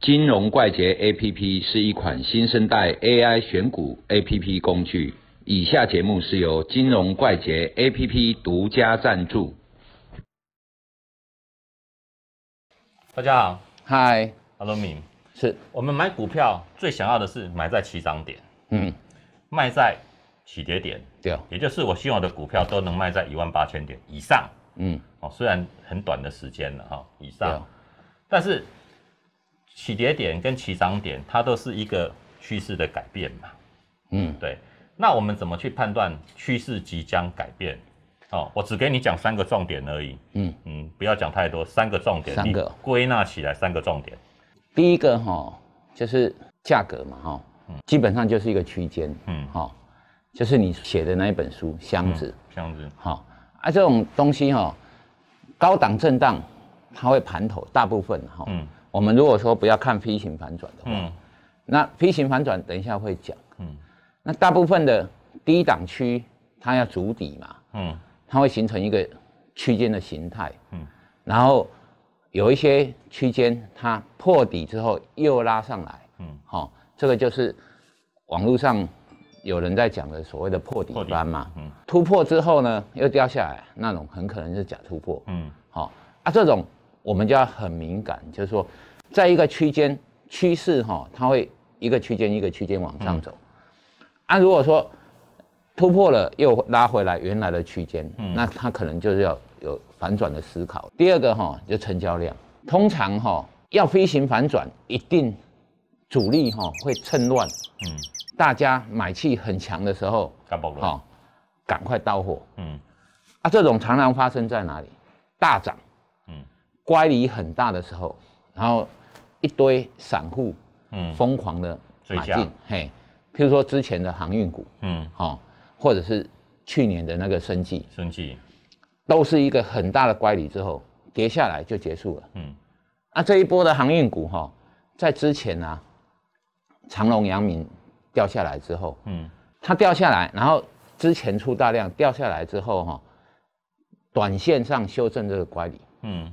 金融怪杰 APP 是一款新生代 AI 选股 APP 工具。以下节目是由金融怪杰 APP 独家赞助。大家好。嗨，，Hello 敏，是，我们买股票最想要的是买在起涨点，嗯，卖在起跌点，对，也就是我希望我的股票都能卖在一万八千点以上。嗯，哦，虽然很短的时间了哈、以对。上，但是起跌点跟起涨点它都是一个趋势的改变嘛。嗯，对，那我们怎么去判断趋势即将改变？哦，我只给你讲三个重点而已。嗯嗯，不要讲太多，三个重点，三个你归纳起来三个重点。第一个哈、就是价格嘛哈、基本上就是一个区间，嗯哈、就是你写的那一本书箱子，这样子，哈、啊这种东西哈、高档震荡它会盘头，大部分哈、嗯我们如果说不要看 V 型反转的话，嗯。那 V 型反转等一下会讲，嗯。那大部分的低档区它要筑底嘛，嗯。它会形成一个区间的形态，嗯。然后有一些区间它破底之后又拉上来，嗯。好、这个就是网络上有人在讲的所谓的破底破底翻嘛，嗯。突破之后呢又掉下来，那种很可能是假突破，嗯。好、啊，这种我们就要很敏感，就是说，在一个区间趋势哈，它会一个区间一个区间往上走。啊，如果说突破了又拉回来原来的区间，嗯那它可能就是要有反转的思考。第二个哈，就成交量，通常哈要飞行反转，一定主力哈会趁乱，嗯，大家买气很强的时候，干爆了。好，赶快到货。嗯啊，这种常常发生在哪里？大涨，嗯乖离很大的时候，然后一堆散户嗯。疯狂的买进，嘿，譬如说之前的航运股，嗯，哦，或者是去年的那个生计，生计。都是一个很大的乖离之后跌下来就结束了。嗯。啊，这一波的航运股哈、在之前啊，长隆、阳明掉下来之后，嗯。它掉下来，然后之前出大量掉下来之后哈、短线上修正这个乖离，嗯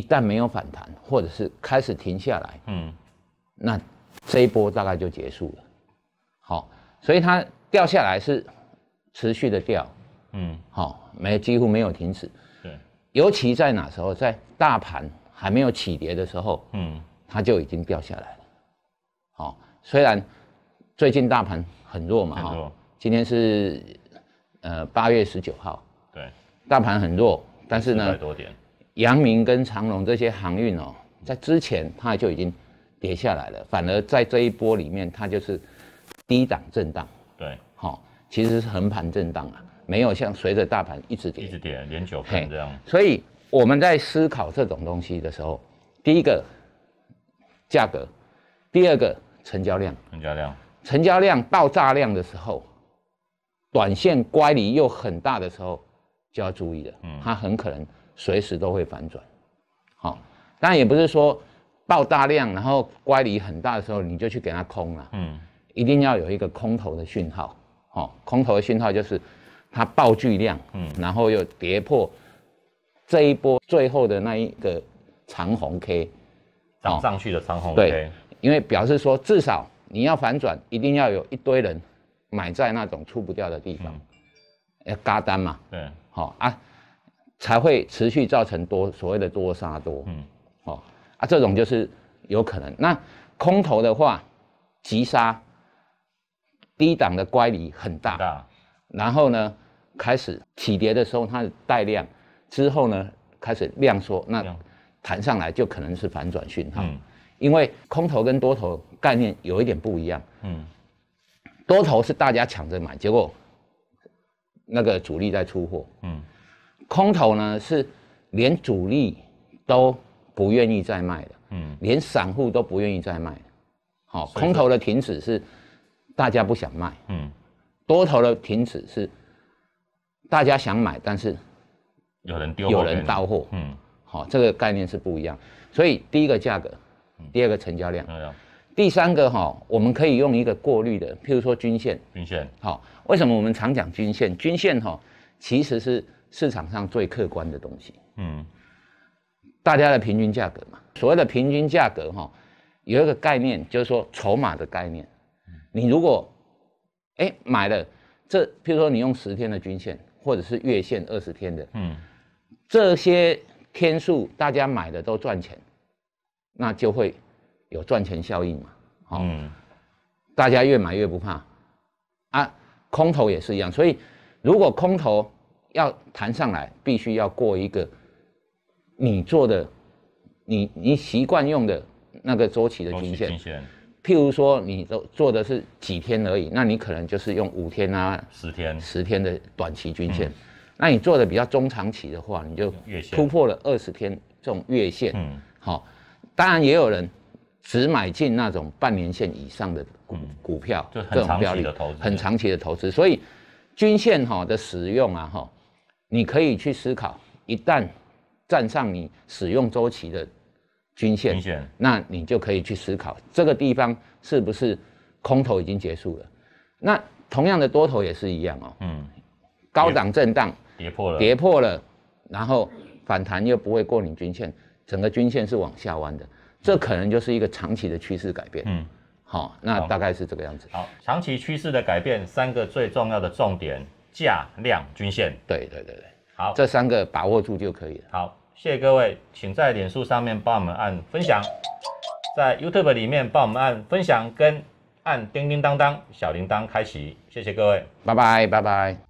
一旦没有反弹，或者是开始停下来，嗯那这一波大概就结束了。好，所以它掉下来是持续的掉，嗯，好，没几乎没有停止。对，尤其在哪时候，在大盘还没有起跌的时候，嗯它就已经掉下来了。好，虽然最近大盘很弱嘛，哈今天是呃八月十九号，对，大盘很弱，但是呢，多点。阳明跟长隆这些航运哦，在之前它就已经跌下来了，反而在这一波里面，它就是低档震荡，对，好、其实是横盘震荡啊，没有像随着大盘一直跌一直。跌连九嘿盘这样。所以我们在思考这种东西的时候，第一个价格，第二个成交量，成交量。成交量爆炸量的时候，短线乖离又很大的时候，就要注意了，嗯它很可能随时都会反转。好、当然也不是说爆大量，然后乖离很大的时候你就去给它空了，嗯一定要有一个空头的讯号。好、空头的讯号就是它爆巨量，嗯然后又跌破这一波最后的那一个长红 K，涨上去的长红对 K。因为表示说至少你要反转，一定要有一堆人买在那种出不掉的地方，要嘎单嘛，对，好、啊，才会持续造成多所谓的多杀多，嗯哦啊，这种就是有可能。那空头的话，急杀，低档的乖离很大，大。然后呢，开始起跌的时候它带量，之后呢开始量缩，那量弹上来就可能是反转讯号。嗯因为空头跟多头概念有一点不一样，嗯多头是大家抢着买，结果那个主力在出货，嗯空头呢是连主力都不愿意再卖的，嗯连散户都不愿意再卖的。好、空头的停止是大家不想卖，嗯，多头的停止是大家想买，但是有人丢，有人到。货。嗯，好、这个概念是不一样。所以第一个价格，第二个成交量。第三个哈、我们可以用一个过滤的，譬如说均线。均线。好、为什么我们常讲均线？均线哈、其实是市场上最客观的东西，嗯大家的平均价格嘛。所谓的平均价格哈、有一个概念，就是说筹码的概念。你如果哎买了这，譬如说你用十天的均线，或者是月线二十天的，嗯，这些天数大家买的都赚钱，那就会有赚钱效应嘛。好、嗯，大家越买越不怕啊，空头也是一样。所以如果空头要弹上来，必须要过一个你做的、你你习惯用的那个周期的均线譬如说你都做的是几天而已，那你可能就是用五天啊、十天十天的短期均线。那你做的比较中长期的话，你就月突破了二十天这种月线。嗯好、当然也有人只买进那种半年线以上的股、股票，就很长期这种标的的投资很长期的投资。所以均线哈、的使用啊哈、你可以去思考，一旦站上你使用周期的均线，均线。那你就可以去思考这个地方是不是空头已经结束了。那同样的多头也是一样哦，嗯。高档震荡跌破了。跌破了，然后反弹又不会过你均线，整个均线是往下弯的，这可能就是一个长期的趋势改变。嗯。好、那大概是这个样子。好，长期趋势的改变，三个最重要的重点：价、量、均线。对对对对，好，这三个把握住就可以了。好，谢谢各位，请在脸书上面帮我们按分享，在 YouTube 里面帮我们按分享跟按叮叮当当小铃铛开启，谢谢各位。拜拜拜拜。